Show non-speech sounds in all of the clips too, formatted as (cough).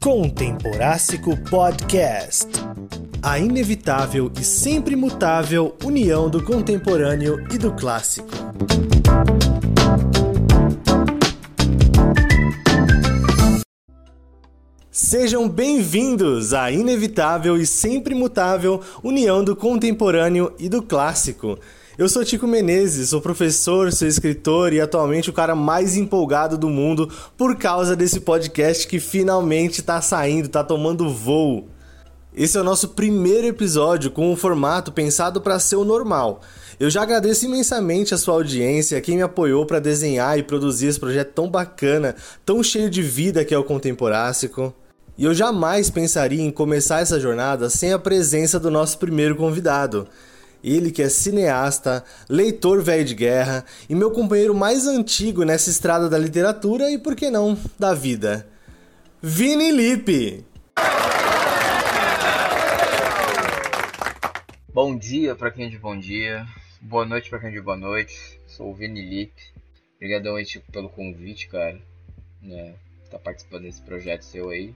Contemporástico Podcast. A inevitável e sempre mutável união do contemporâneo e do clássico. Sejam bem-vindos à inevitável e sempre mutável união do contemporâneo e do clássico. Eu sou Tico Menezes, sou professor, sou escritor e atualmente o cara mais empolgado do mundo por causa desse podcast que finalmente está saindo, está tomando voo. Esse é o nosso primeiro episódio com um formato pensado para ser o normal. Eu já agradeço imensamente a sua audiência, quem me apoiou para desenhar e produzir esse projeto tão bacana, tão cheio de vida que é o Contemporástico. E eu jamais pensaria em começar essa jornada sem a presença do nosso primeiro convidado. Ele que é cineasta, leitor velho de guerra e meu companheiro mais antigo nessa estrada da literatura e, por que não, da vida. Vini Lipe! Bom dia para quem é de bom dia, boa noite para quem é de boa noite. Sou o Vini Lipe. Obrigadão aí, tipo, pelo convite, cara. Né, tá participando desse projeto seu aí.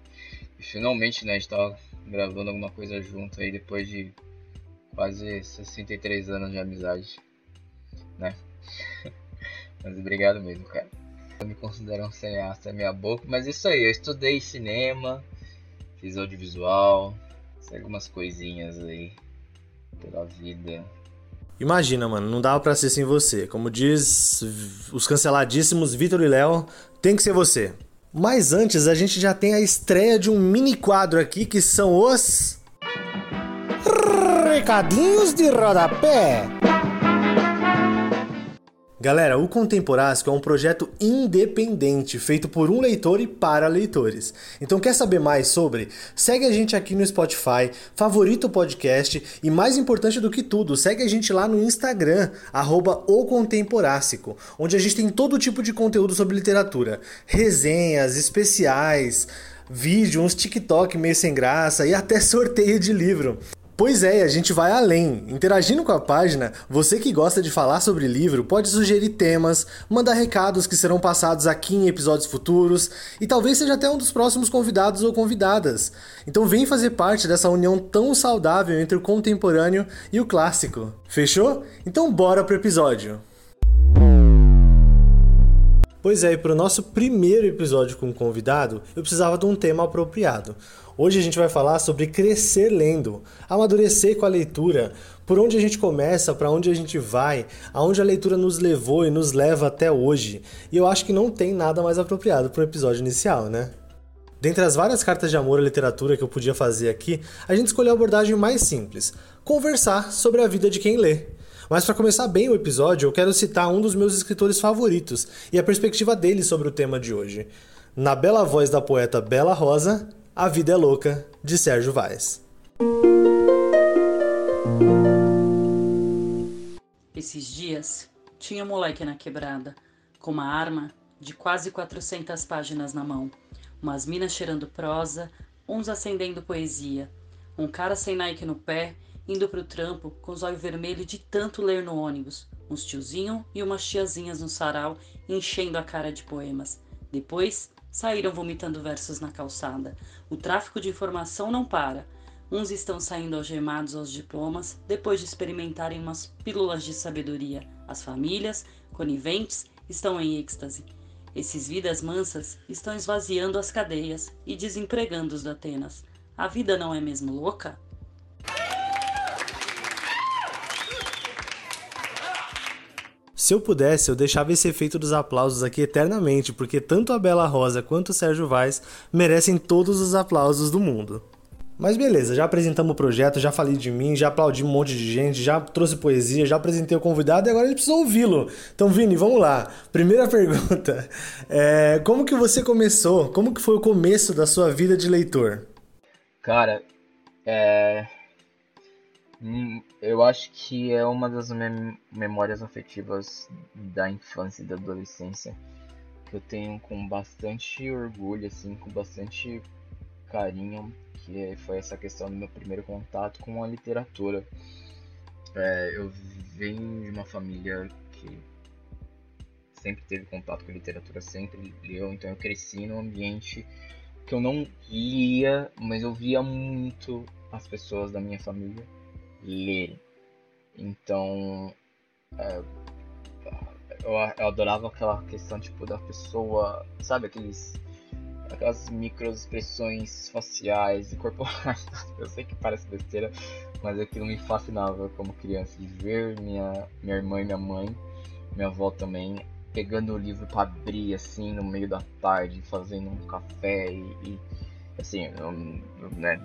E finalmente, né, a gente tá gravando alguma coisa junto aí depois de quase 63 anos de amizade, né? (laughs) mas obrigado mesmo, cara. Eu me considero um cineasta minha boca, mas isso aí, eu estudei cinema, fiz audiovisual, sei algumas coisinhas aí pela vida. Imagina, mano, não dava pra ser sem você. Como diz os canceladíssimos Vitor e Léo, tem que ser você. Mas antes, a gente já tem a estreia de um mini quadro aqui que são os recadinhos de rodapé. Galera, o Contemporásco é um projeto independente, feito por um leitor e para leitores. Então quer saber mais sobre? Segue a gente aqui no Spotify, favorita o podcast e mais importante do que tudo, segue a gente lá no Instagram, arroba onde a gente tem todo tipo de conteúdo sobre literatura, resenhas, especiais, vídeo, uns TikTok meio sem graça e até sorteio de livro. Pois é, a gente vai além. Interagindo com a página, você que gosta de falar sobre livro pode sugerir temas, mandar recados que serão passados aqui em episódios futuros e talvez seja até um dos próximos convidados ou convidadas. Então vem fazer parte dessa união tão saudável entre o contemporâneo e o clássico. Fechou? Então bora pro episódio. Pois é, e para o nosso primeiro episódio com um convidado, eu precisava de um tema apropriado. Hoje a gente vai falar sobre crescer lendo, amadurecer com a leitura, por onde a gente começa, para onde a gente vai, aonde a leitura nos levou e nos leva até hoje. E eu acho que não tem nada mais apropriado para o episódio inicial, né? Dentre as várias cartas de amor à literatura que eu podia fazer aqui, a gente escolheu a abordagem mais simples: conversar sobre a vida de quem lê. Mas para começar bem o episódio, eu quero citar um dos meus escritores favoritos e a perspectiva dele sobre o tema de hoje. Na bela voz da poeta Bela Rosa, A Vida é Louca, de Sérgio Vaz. Esses dias, tinha um moleque na quebrada, com uma arma de quase 400 páginas na mão, umas minas cheirando prosa, uns acendendo poesia, um cara sem Nike no pé indo pro trampo com os olhos vermelhos de tanto ler no ônibus, uns tiozinho e umas tiazinhas no sarau enchendo a cara de poemas. Depois saíram vomitando versos na calçada. O tráfico de informação não para. Uns estão saindo algemados aos diplomas depois de experimentarem umas pílulas de sabedoria. As famílias, coniventes, estão em êxtase. Esses vidas mansas estão esvaziando as cadeias e desempregando os da Atenas. A vida não é mesmo louca? Se eu pudesse, eu deixava esse efeito dos aplausos aqui eternamente, porque tanto a Bela Rosa quanto o Sérgio Vaz merecem todos os aplausos do mundo. Mas beleza, já apresentamos o projeto, já falei de mim, já aplaudi um monte de gente, já trouxe poesia, já apresentei o convidado e agora gente precisa ouvi-lo. Então, Vini, vamos lá. Primeira (laughs) pergunta. É, como que você começou? Como que foi o começo da sua vida de leitor? Cara, é... Hum, eu acho que é uma das mem memórias afetivas da infância e da adolescência que eu tenho com bastante orgulho, assim, com bastante carinho, que foi essa questão do meu primeiro contato com a literatura. É, eu venho de uma família que sempre teve contato com literatura, sempre leu, então eu cresci num ambiente que eu não lia, mas eu via muito as pessoas da minha família lerem. Então, é, eu, eu adorava aquela questão tipo da pessoa, sabe aqueles aquelas microexpressões faciais e corporais. (laughs) Eu sei que parece besteira, mas aquilo me fascinava como criança de ver minha minha irmã e minha mãe, minha avó também pegando o livro para abrir assim no meio da tarde, fazendo um café e, e assim, eu, né,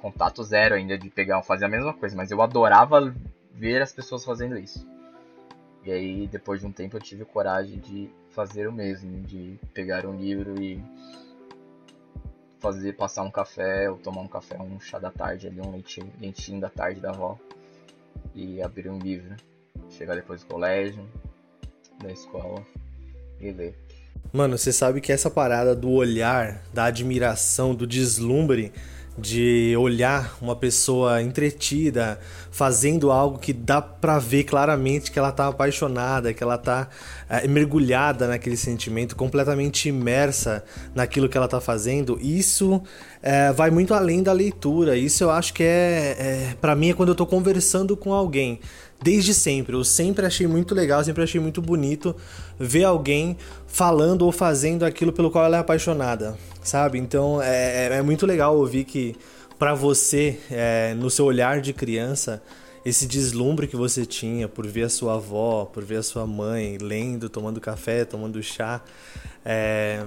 contato zero ainda de pegar, fazer a mesma coisa, mas eu adorava ver as pessoas fazendo isso. E aí, depois de um tempo, eu tive coragem de fazer o mesmo, de pegar um livro e fazer passar um café, ou tomar um café, um chá da tarde ali, um leitinho, leitinho da tarde da avó, e abrir um livro. Chegar depois do colégio, da escola e ler. Mano, você sabe que essa parada do olhar, da admiração, do deslumbre de olhar uma pessoa entretida fazendo algo que dá para ver claramente que ela tá apaixonada, que ela tá é, mergulhada naquele sentimento, completamente imersa naquilo que ela tá fazendo, isso é, vai muito além da leitura. Isso eu acho que é, é para mim é quando eu tô conversando com alguém desde sempre. Eu sempre achei muito legal, sempre achei muito bonito ver alguém falando ou fazendo aquilo pelo qual ela é apaixonada, sabe? Então é, é, é muito legal ouvir que para você, é, no seu olhar de criança, esse deslumbre que você tinha por ver a sua avó, por ver a sua mãe lendo, tomando café, tomando chá, é,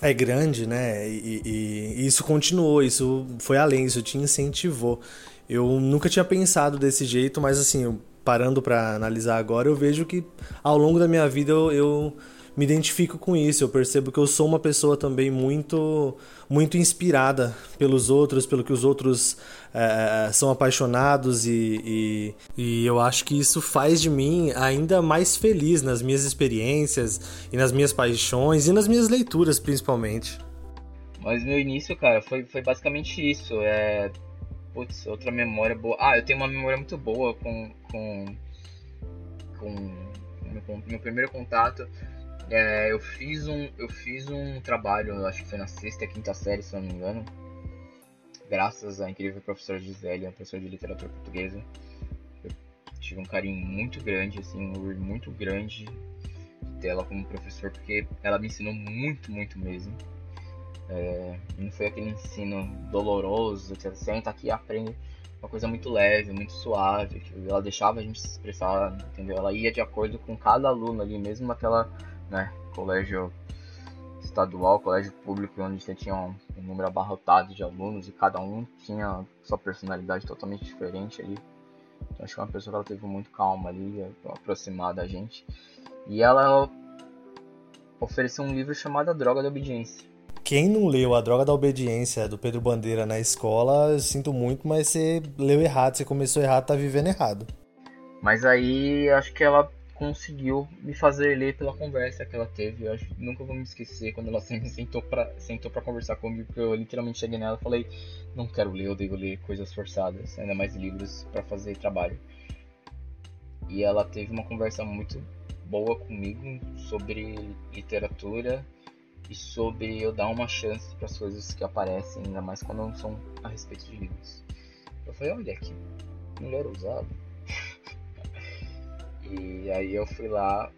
é grande, né? E, e, e, isso continuou, isso foi além, isso te incentivou. Eu nunca tinha pensado desse jeito, mas assim, parando para analisar agora, eu vejo que ao longo da minha vida eu, eu, me identifico com isso. Eu percebo que eu sou uma pessoa também muito, muito inspirada pelos outros, pelo que os outros é, são apaixonados e, e, e, eu acho que isso faz de mim ainda mais feliz nas minhas experiências e nas minhas paixões e nas minhas leituras, principalmente. Mas meu início, cara, foi, foi basicamente isso. É, Putz, outra memória boa. Ah, eu tenho uma memória muito boa com. com. com, com meu primeiro contato. É, eu fiz um. Eu fiz um trabalho, acho que foi na sexta, quinta série, se não me engano. Graças à incrível professora Gisele, a professora de literatura portuguesa. Eu tive um carinho muito grande, assim, um orgulho muito grande dela como professor, porque ela me ensinou muito, muito mesmo. É, não foi aquele ensino doloroso, que você senta aqui e aprende uma coisa muito leve, muito suave, que ela deixava a gente se expressar, entendeu? Ela ia de acordo com cada aluno ali, mesmo naquela, né, colégio estadual, colégio público, onde você tinha um, um número abarrotado de alunos e cada um tinha sua personalidade totalmente diferente ali. Então acho que é uma pessoa que ela teve muito calma ali, aproximar da gente. E ela ofereceu um livro chamado A Droga da Obediência quem não leu A Droga da Obediência do Pedro Bandeira na escola, sinto muito, mas você leu errado, você começou errado, tá vivendo errado. Mas aí acho que ela conseguiu me fazer ler pela conversa que ela teve. Eu acho, nunca vou me esquecer quando ela (laughs) sentou pra, sentou pra conversar comigo, porque eu literalmente cheguei nela e falei: Não quero ler, eu devo ler coisas forçadas, ainda mais livros para fazer trabalho. E ela teve uma conversa muito boa comigo sobre literatura e sobre eu dar uma chance para as coisas que aparecem, ainda mais quando não são a respeito de livros. Eu falei, olha que mulher ousada. (laughs) e aí eu fui lá,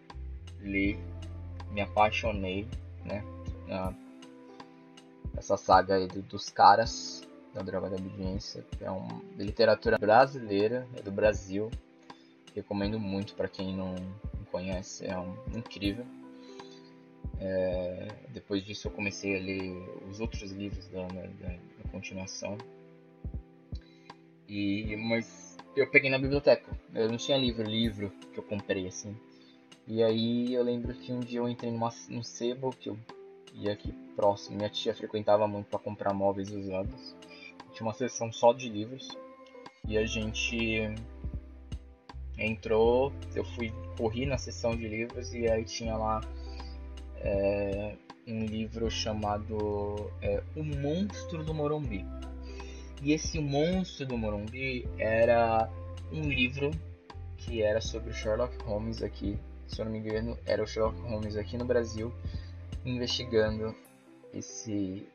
li, me apaixonei, né? Essa saga aí do, dos caras da Droga da Obediência, que é uma literatura brasileira, é do Brasil. Recomendo muito para quem não conhece, é um, incrível. É, depois disso eu comecei a ler os outros livros da, da, da continuação. E, mas eu peguei na biblioteca. Eu não tinha livro, livro que eu comprei assim. E aí eu lembro que um dia eu entrei numa, num sebo que eu ia aqui próximo. Minha tia frequentava muito para comprar móveis usados. Tinha uma seção só de livros. E a gente entrou, eu fui corri na seção de livros e aí tinha lá é, um livro chamado é, O Monstro do Morumbi. E esse Monstro do Morumbi era um livro que era sobre Sherlock Holmes aqui, se eu não me engano, era o Sherlock Holmes aqui no Brasil, investigando esse.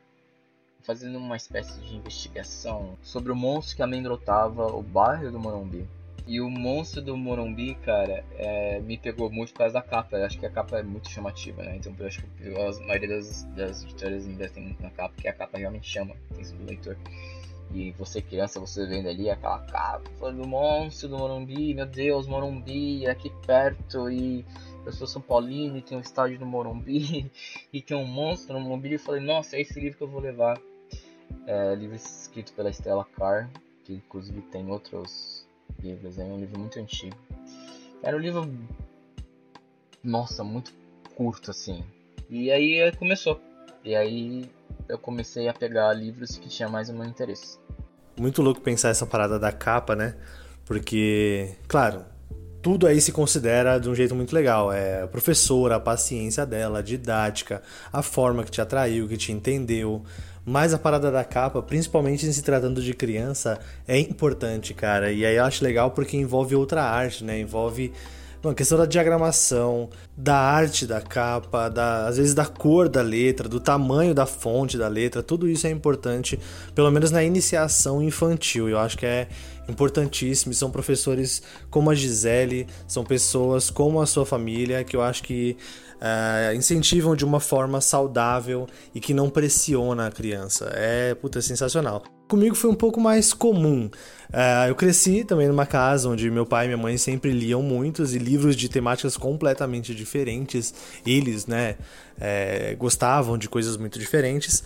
fazendo uma espécie de investigação sobre o monstro que amedrontava o bairro do Morumbi. E o monstro do Morumbi, cara, é, me pegou muito por causa da capa. Eu acho que a capa é muito chamativa, né? Então eu acho que a maioria das, das investem muito na capa, porque a capa realmente chama a atenção do leitor. E você criança, você vendo ali aquela capa do monstro do Morumbi, meu Deus, Morumbi, é aqui perto, e eu sou São Paulino e tem um estádio no Morumbi, (laughs) e tem um monstro no Morumbi, e eu falei, nossa, é esse livro que eu vou levar. É, livro escrito pela Stella Carr, que inclusive tem outros livros. É um livro muito antigo. Era um livro, nossa, muito curto assim. E aí começou. E aí eu comecei a pegar livros que tinha mais o meu interesse. Muito louco pensar essa parada da capa, né? Porque, claro, tudo aí se considera de um jeito muito legal. É a professora, a paciência dela, a didática, a forma que te atraiu, que te entendeu, mas a parada da capa, principalmente em se tratando de criança, é importante, cara. E aí eu acho legal porque envolve outra arte, né? Envolve a questão da diagramação, da arte da capa, da, às vezes da cor da letra, do tamanho da fonte da letra, tudo isso é importante, pelo menos na iniciação infantil. Eu acho que é importantíssimo. São professores como a Gisele, são pessoas como a sua família, que eu acho que uh, incentivam de uma forma saudável e que não pressiona a criança. É, puta, sensacional. Comigo foi um pouco mais comum. Uh, eu cresci também numa casa onde meu pai e minha mãe sempre liam muitos e livros de temáticas completamente diferentes. Eles, né, é, gostavam de coisas muito diferentes.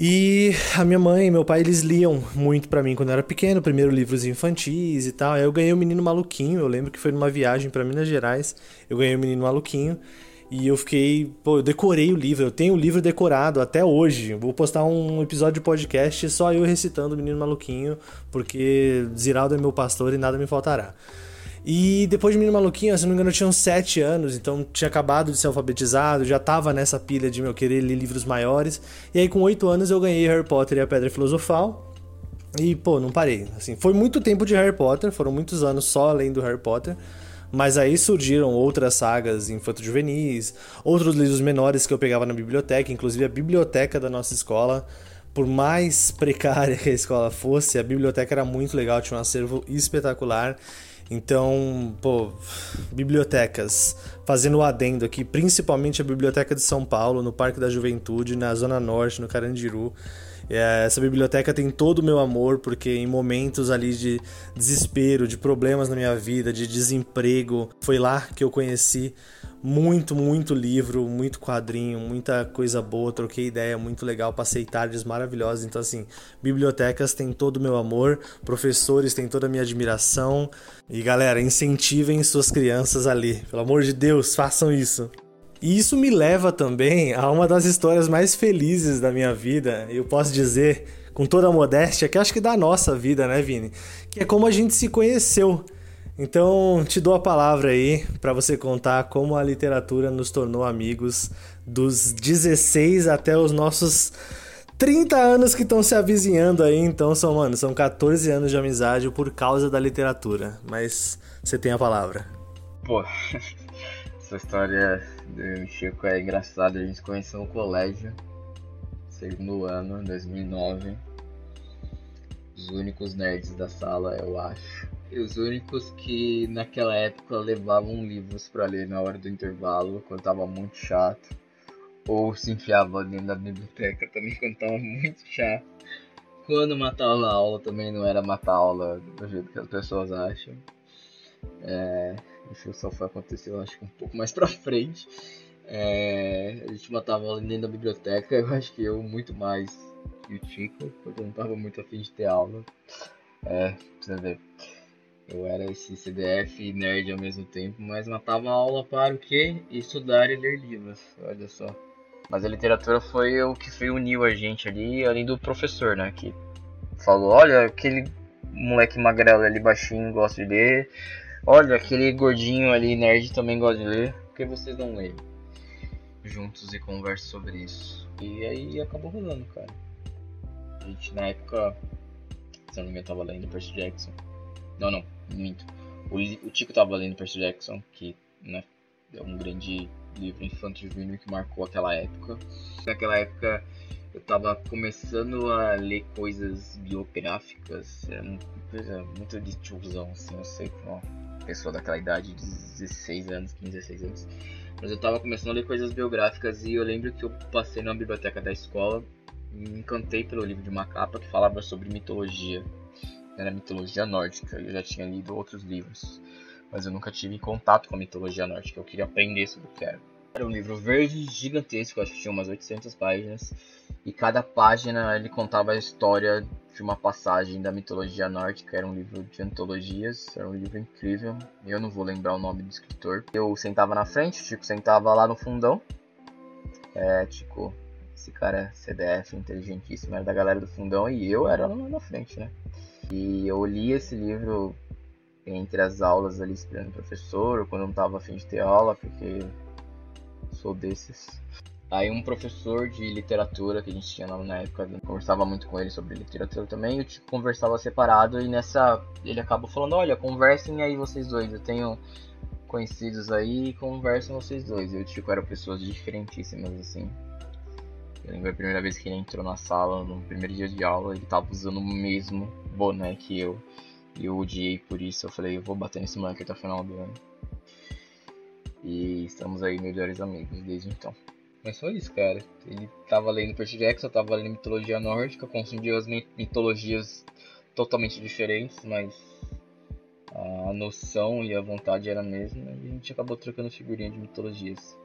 E a minha mãe e meu pai, eles liam muito para mim quando eu era pequeno, primeiro livros infantis e tal. Aí eu ganhei o Menino Maluquinho, eu lembro que foi numa viagem para Minas Gerais, eu ganhei o Menino Maluquinho. E eu fiquei, pô, eu decorei o livro, eu tenho o livro decorado até hoje. Vou postar um episódio de podcast só eu recitando o Menino Maluquinho, porque Ziraldo é meu pastor e nada me faltará. E depois de Menino Maluquinho, se não me engano, eu tinha uns 7 anos, então tinha acabado de ser alfabetizado, já tava nessa pilha de meu querer ler livros maiores. E aí com 8 anos eu ganhei Harry Potter e a Pedra Filosofal. E, pô, não parei. Assim, foi muito tempo de Harry Potter, foram muitos anos só lendo Harry Potter. Mas aí surgiram outras sagas infanto-juvenis, outros livros menores que eu pegava na biblioteca, inclusive a biblioteca da nossa escola. Por mais (laughs) precária que a escola fosse, a biblioteca era muito legal, tinha um acervo espetacular. Então, pô, bibliotecas, fazendo o adendo aqui, principalmente a Biblioteca de São Paulo, no Parque da Juventude, na Zona Norte, no Carandiru. É, essa biblioteca tem todo o meu amor, porque em momentos ali de desespero, de problemas na minha vida, de desemprego, foi lá que eu conheci muito, muito livro, muito quadrinho, muita coisa boa, troquei ideia muito legal, passei tardes maravilhosas. Então, assim, bibliotecas têm todo o meu amor, professores têm toda a minha admiração. E galera, incentivem suas crianças ali, pelo amor de Deus, façam isso. E isso me leva também a uma das histórias mais felizes da minha vida, eu posso dizer com toda a modéstia, que acho que da nossa vida, né, Vini? Que é como a gente se conheceu. Então, te dou a palavra aí para você contar como a literatura nos tornou amigos dos 16 até os nossos 30 anos que estão se avizinhando aí. Então, são, mano, são 14 anos de amizade por causa da literatura. Mas você tem a palavra. Pô, (laughs) essa história do Chico é engraçada. A gente conheceu no colégio, segundo ano, 2009. Os únicos nerds da sala, eu acho. E os únicos que naquela época levavam livros para ler na hora do intervalo, quando tava muito chato. Ou se enfiava dentro da biblioteca também quando tava muito chato. Quando matava a aula também não era matar a aula do jeito que as pessoas acham. É, isso só foi acontecer, eu acho que um pouco mais pra (laughs) frente. É, a gente matava ela dentro da biblioteca, eu acho que eu muito mais que o Chico, porque eu não tava muito afim de ter aula. É, você ver. Eu era esse CDF nerd ao mesmo tempo, mas matava aula para o quê? Estudar e ler livros, olha só. Mas a literatura foi o que uniu a gente ali, além do professor, né? Que falou, olha, aquele moleque magrelo ali baixinho gosta de ler, Olha, aquele gordinho ali, nerd, também gosta de ler. Por que vocês não leem? Juntos e conversam sobre isso. E aí acabou rolando, cara. A gente, na época, se eu não me engano, tava lendo Percy Jackson. Não, não, minto. O, o Tico tava lendo Percy Jackson, que, né, é um grande livro infantil que marcou aquela época. Naquela época eu tava começando a ler coisas biográficas, era uma coisa muito de tiozão, assim, eu sei, uma pessoa daquela idade de 16 anos, 15, 16 anos. Mas eu tava começando a ler coisas biográficas e eu lembro que eu passei na biblioteca da escola e me encantei pelo livro de uma capa que falava sobre mitologia. Era mitologia nórdica, eu já tinha lido outros livros, mas eu nunca tive contato com a mitologia nórdica, eu queria aprender sobre o que era. Era um livro verde gigantesco, acho que tinha umas 800 páginas, e cada página ele contava a história de uma passagem da mitologia nórdica. Era um livro de antologias, era um livro incrível. Eu não vou lembrar o nome do escritor. Eu sentava na frente, o sentava lá no fundão. É, Chico, esse cara é CDF, inteligentíssimo, era da galera do fundão e eu era lá na frente, né? E eu li esse livro entre as aulas ali esperando o professor, ou quando eu não tava afim de ter aula, porque sou desses. Aí um professor de literatura que a gente tinha na época, conversava muito com ele sobre literatura também, e o Tico conversava separado e nessa ele acaba falando, olha, conversem aí vocês dois, eu tenho conhecidos aí, conversem vocês dois. E o Tico era pessoas diferentíssimas assim. Eu lembro a primeira vez que ele entrou na sala, no primeiro dia de aula, ele tava usando o mesmo boné que eu. E eu odiei por isso, eu falei, eu vou bater nesse moleque até o final do ano. E estamos aí melhores amigos desde então. Mas foi isso, cara. Ele tava lendo Percy Jackson, tava lendo mitologia nórdica, confundiu as mitologias totalmente diferentes, mas a noção e a vontade era a mesma e a gente acabou trocando figurinha de mitologias.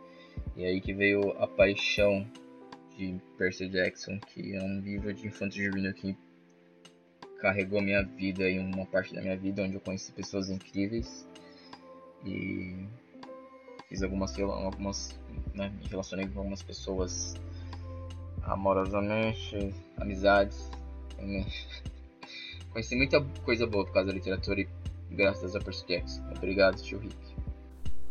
E aí que veio a paixão de Percy Jackson, que é um livro de infanto juvenil que carregou minha vida e uma parte da minha vida, onde eu conheci pessoas incríveis e fiz algumas, algumas né, me relacionei com algumas pessoas amorosamente, amizades. Né? (laughs) Conheci muita coisa boa por causa da literatura e graças a Percy Jackson. Obrigado, tio Rick.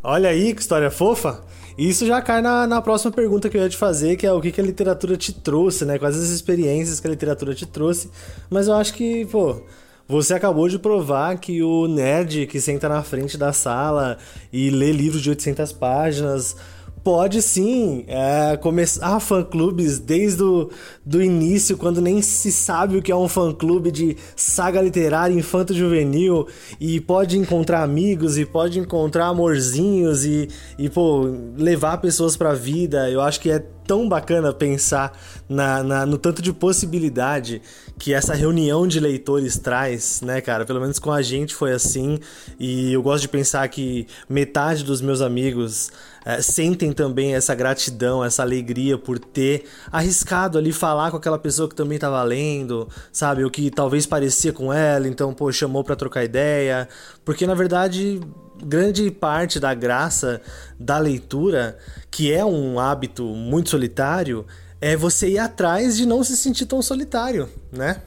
Olha aí que história fofa. Isso já cai na, na próxima pergunta que eu ia te fazer, que é o que, que a literatura te trouxe, né? Quais as experiências que a literatura te trouxe. Mas eu acho que, pô, você acabou de provar que o nerd que senta na frente da sala e lê livros de 800 páginas pode sim é, começar fã-clubes desde o do início, quando nem se sabe o que é um fã-clube de saga literária infanto-juvenil, e pode encontrar amigos, e pode encontrar amorzinhos, e, e pô, levar pessoas pra vida. Eu acho que é tão bacana pensar na, na, no tanto de possibilidade que essa reunião de leitores traz, né, cara? Pelo menos com a gente foi assim. E eu gosto de pensar que metade dos meus amigos é, sentem também essa gratidão, essa alegria por ter arriscado ali falar com aquela pessoa que também estava lendo, sabe? O que talvez parecia com ela, então, pô, chamou para trocar ideia. Porque na verdade grande parte da graça da leitura, que é um hábito muito solitário, é você ir atrás de não se sentir tão solitário, né?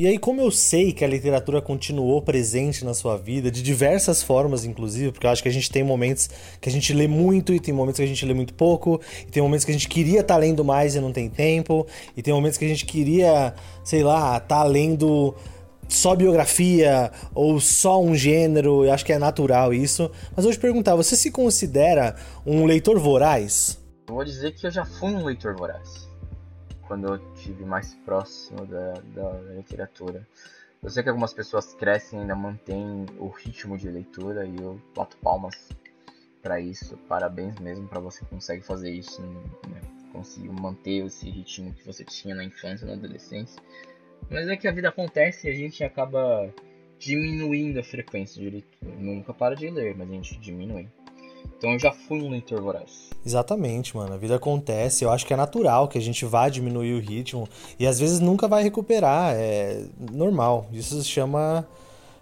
E aí, como eu sei que a literatura continuou presente na sua vida, de diversas formas, inclusive, porque eu acho que a gente tem momentos que a gente lê muito e tem momentos que a gente lê muito pouco, e tem momentos que a gente queria estar tá lendo mais e não tem tempo, e tem momentos que a gente queria, sei lá, estar tá lendo só biografia ou só um gênero, eu acho que é natural isso. Mas hoje perguntar, você se considera um leitor voraz? Eu vou dizer que eu já fui um leitor voraz. Quando eu tive mais próximo da, da literatura. Eu sei que algumas pessoas crescem e ainda mantêm o ritmo de leitura e eu bato palmas para isso. Parabéns mesmo para você que consegue fazer isso, né? conseguir manter esse ritmo que você tinha na infância, na adolescência. Mas é que a vida acontece e a gente acaba diminuindo a frequência de leitura. Nunca para de ler, mas a gente diminui. Então eu já fui um leitor voraz. Exatamente, mano. A vida acontece. Eu acho que é natural que a gente vá diminuir o ritmo e às vezes nunca vai recuperar. É normal. Isso se chama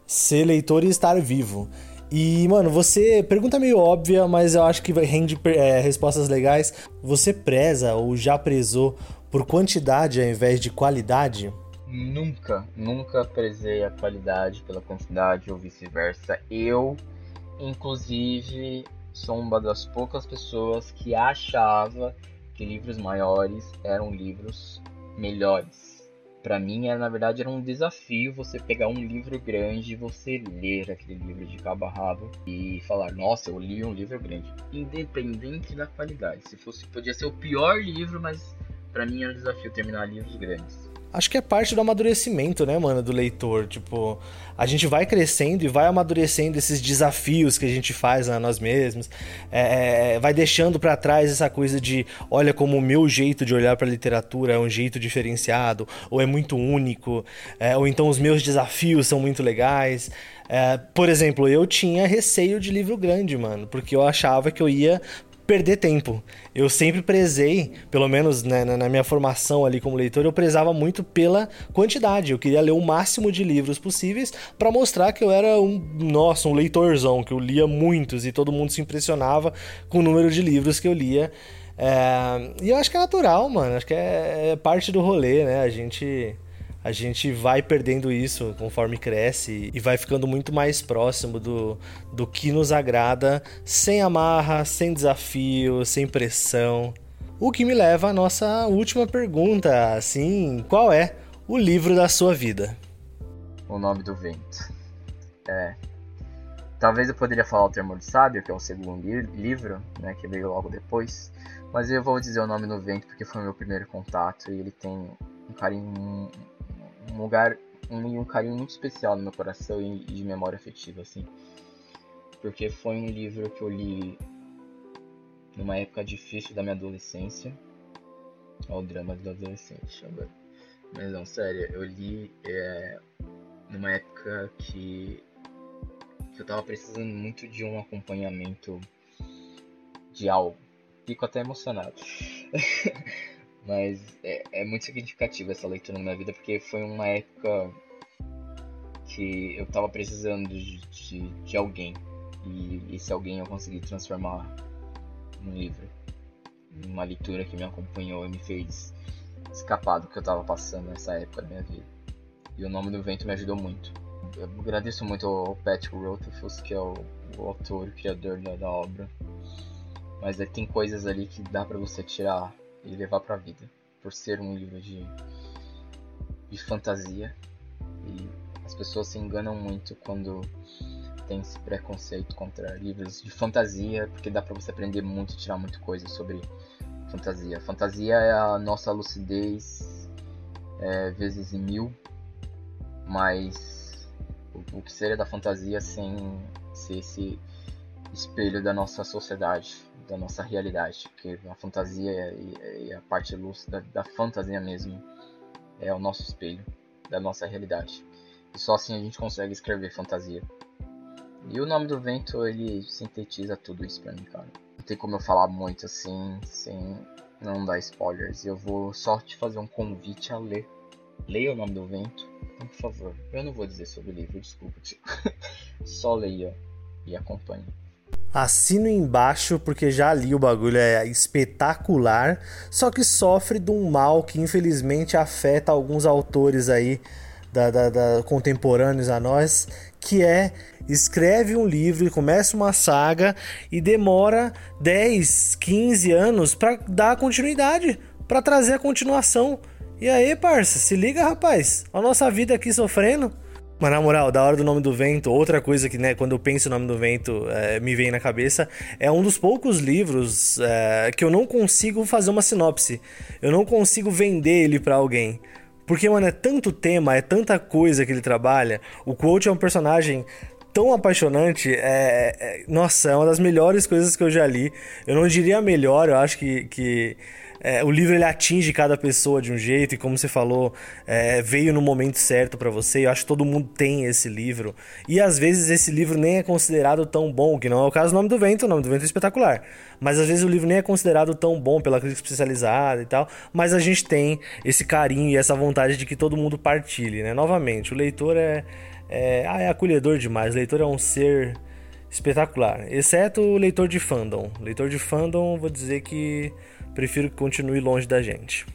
ser leitor e estar vivo. E, mano, você. Pergunta meio óbvia, mas eu acho que rende é, respostas legais. Você preza ou já prezou por quantidade ao invés de qualidade? Nunca, nunca prezei a qualidade pela quantidade ou vice-versa. Eu, inclusive, sou uma das poucas pessoas que achava que livros maiores eram livros melhores. para mim, era, na verdade, era um desafio você pegar um livro grande e você ler aquele livro de cabo a rabo e falar, nossa, eu li um livro grande. Independente da qualidade. Se fosse, podia ser o pior livro, mas para mim era um desafio terminar livros grandes acho que é parte do amadurecimento, né, mano, do leitor. Tipo, a gente vai crescendo e vai amadurecendo esses desafios que a gente faz a nós mesmos. É, é vai deixando para trás essa coisa de, olha como o meu jeito de olhar para literatura é um jeito diferenciado, ou é muito único, é, ou então os meus desafios são muito legais. É, por exemplo, eu tinha receio de livro grande, mano, porque eu achava que eu ia perder tempo. Eu sempre prezei, pelo menos né, na minha formação ali como leitor, eu prezava muito pela quantidade. Eu queria ler o máximo de livros possíveis para mostrar que eu era um, nossa, um leitorzão, que eu lia muitos e todo mundo se impressionava com o número de livros que eu lia. É, e eu acho que é natural, mano. Acho que é, é parte do rolê, né? A gente a gente vai perdendo isso conforme cresce e vai ficando muito mais próximo do, do que nos agrada, sem amarra, sem desafio, sem pressão. O que me leva à nossa última pergunta, assim, qual é o livro da sua vida? O Nome do Vento. É. Talvez eu poderia falar o Termo de Sábio, que é o segundo li livro, né, que veio logo depois. Mas eu vou dizer o Nome do Vento porque foi o meu primeiro contato e ele tem um carinho um lugar um, um carinho muito especial no meu coração e, de memória afetiva, assim. Porque foi um livro que eu li numa época difícil da minha adolescência. Olha o drama do adolescente agora. Mas não, sério, eu li é, numa época que, que eu tava precisando muito de um acompanhamento de algo. Fico até emocionado. (laughs) Mas é, é muito significativa essa leitura na minha vida porque foi uma época que eu tava precisando de, de, de alguém. E esse alguém eu consegui transformar num livro. Uma leitura que me acompanhou e me fez escapar do que eu tava passando nessa época da minha vida. E o nome do vento me ajudou muito. Eu agradeço muito ao Pat Rothfuss, que é o, o autor, o criador da, da obra. Mas é, tem coisas ali que dá para você tirar e levar para a vida, por ser um livro de, de fantasia. E as pessoas se enganam muito quando tem esse preconceito contra livros de fantasia, porque dá para você aprender muito e tirar muita coisa sobre fantasia. Fantasia é a nossa lucidez é, vezes em mil, mas o, o que seria da fantasia sem ser esse espelho da nossa sociedade? Da nossa realidade, porque a fantasia e, a parte lúcida da fantasia mesmo é o nosso espelho da nossa realidade. E só assim a gente consegue escrever fantasia. E o nome do vento, ele sintetiza tudo isso pra mim, cara. Não tem como eu falar muito assim, sem não dar spoilers. Eu vou só te fazer um convite a ler. Leia o nome do vento, por favor. Eu não vou dizer sobre o livro, desculpa, tio. (laughs) só leia e acompanhe. Assino embaixo porque já li o bagulho, é espetacular, só que sofre de um mal que infelizmente afeta alguns autores aí da, da, da, contemporâneos a nós, que é escreve um livro começa uma saga e demora 10, 15 anos para dar continuidade, para trazer a continuação. E aí, parça, se liga, rapaz. A nossa vida aqui sofrendo. Mas na moral, da hora do nome do vento, outra coisa que, né, quando eu penso no nome do vento, é, me vem na cabeça, é um dos poucos livros é, que eu não consigo fazer uma sinopse. Eu não consigo vender ele para alguém. Porque, mano, é tanto tema, é tanta coisa que ele trabalha. O Quote é um personagem tão apaixonante. É, é, nossa, é uma das melhores coisas que eu já li. Eu não diria melhor, eu acho que, que é, o livro ele atinge cada pessoa de um jeito e como você falou é, veio no momento certo para você eu acho que todo mundo tem esse livro. E às vezes esse livro nem é considerado tão bom que não é o caso do Nome do Vento o Nome do Vento é espetacular. Mas às vezes o livro nem é considerado tão bom pela crítica especializada e tal mas a gente tem esse carinho e essa vontade de que todo mundo partilhe né? Novamente o leitor é é, ah, é acolhedor demais o leitor é um ser espetacular exceto o leitor de fandom. Leitor de fandom vou dizer que prefiro que continue longe da gente.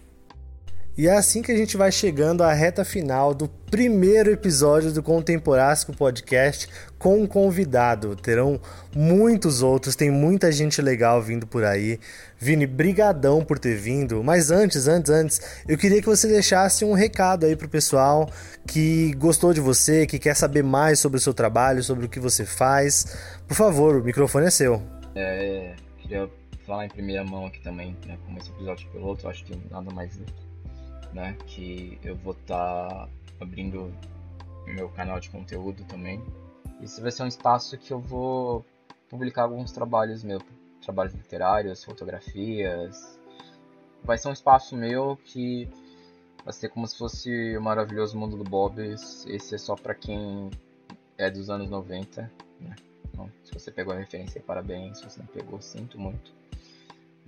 E é assim que a gente vai chegando à reta final do primeiro episódio do Contemporásco Podcast com um convidado. Terão muitos outros, tem muita gente legal vindo por aí. Vini, brigadão por ter vindo. Mas antes, antes, antes, eu queria que você deixasse um recado aí pro pessoal que gostou de você, que quer saber mais sobre o seu trabalho, sobre o que você faz. Por favor, o microfone é seu. É, queria falar em primeira mão aqui também, né, como esse episódio piloto, acho que nada mais né? Que eu vou estar tá abrindo meu canal de conteúdo também. Esse vai ser um espaço que eu vou publicar alguns trabalhos meus, trabalhos literários, fotografias. Vai ser um espaço meu que vai ser como se fosse o maravilhoso mundo do Bob. Esse é só para quem é dos anos 90, né? Então, se você pegou a referência, parabéns. Se você não pegou, sinto muito.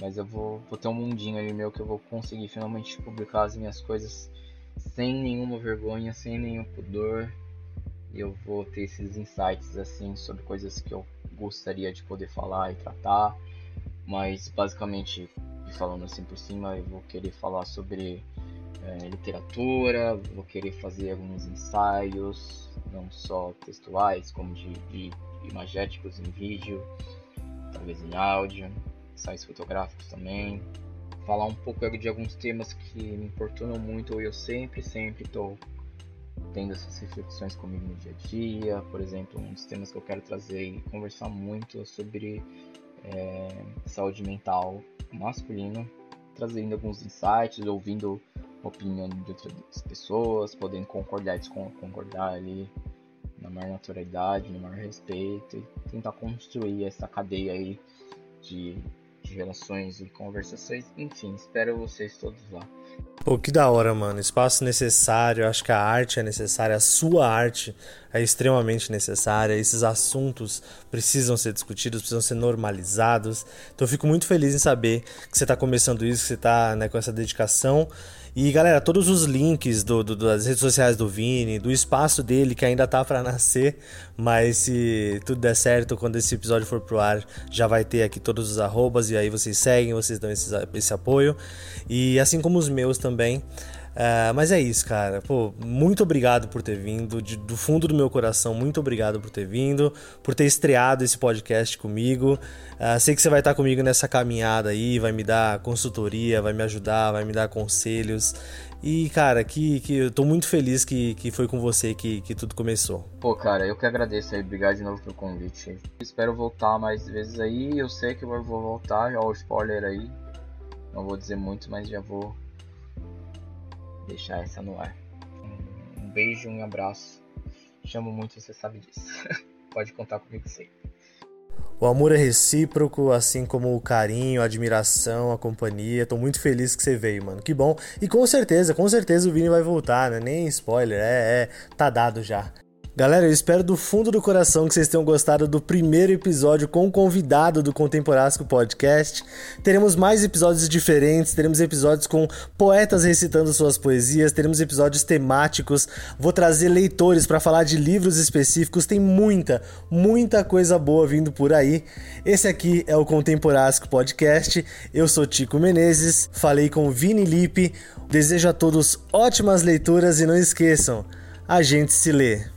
Mas eu vou, vou ter um mundinho ali meu que eu vou conseguir finalmente publicar as minhas coisas sem nenhuma vergonha, sem nenhum pudor. E eu vou ter esses insights assim sobre coisas que eu gostaria de poder falar e tratar. Mas basicamente, falando assim por cima, eu vou querer falar sobre é, literatura, vou querer fazer alguns ensaios, não só textuais, como de, de imagéticos em vídeo, talvez em áudio ensaios fotográficos também. Falar um pouco de alguns temas que me importunam muito, ou eu sempre, sempre estou tendo essas reflexões comigo no dia a dia. Por exemplo, um dos temas que eu quero trazer e conversar muito é sobre é, saúde mental masculina, trazendo alguns insights, ouvindo opinião de outras pessoas, podendo concordar e desconcordar ali na maior naturalidade, no maior respeito e tentar construir essa cadeia aí de de relações e conversações. Enfim, espero vocês todos lá. Pô, que da hora, mano. Espaço necessário, acho que a arte é necessária, a sua arte é extremamente necessária. Esses assuntos precisam ser discutidos, precisam ser normalizados. Então eu fico muito feliz em saber que você está começando isso, que você está né, com essa dedicação. E galera, todos os links do, do, das redes sociais do Vini, do espaço dele que ainda tá para nascer, mas se tudo der certo, quando esse episódio for pro ar, já vai ter aqui todos os arrobas e aí vocês seguem, vocês dão esse, esse apoio. E assim como os meus também. Uh, mas é isso, cara. Pô, muito obrigado por ter vindo. De, do fundo do meu coração, muito obrigado por ter vindo, por ter estreado esse podcast comigo. Uh, sei que você vai estar comigo nessa caminhada aí, vai me dar consultoria, vai me ajudar, vai me dar conselhos. E, cara, que, que eu tô muito feliz que, que foi com você que, que tudo começou. Pô, cara, eu que agradeço aí. Obrigado de novo pelo convite. Espero voltar mais vezes aí. Eu sei que eu vou voltar, já o spoiler aí. Não vou dizer muito, mas já vou deixar essa no ar. Um beijo, um abraço. Chamo muito, você sabe disso. (laughs) Pode contar comigo sempre. O amor é recíproco, assim como o carinho, a admiração, a companhia. Tô muito feliz que você veio, mano. Que bom. E com certeza, com certeza o Vini vai voltar, né? Nem spoiler, é, é, tá dado já. Galera, eu espero do fundo do coração que vocês tenham gostado do primeiro episódio com o convidado do Contemporásco Podcast. Teremos mais episódios diferentes, teremos episódios com poetas recitando suas poesias, teremos episódios temáticos. Vou trazer leitores para falar de livros específicos. Tem muita, muita coisa boa vindo por aí. Esse aqui é o Contemporásco Podcast. Eu sou Tico Menezes, falei com Vini Lipe. Desejo a todos ótimas leituras e não esqueçam, a gente se lê.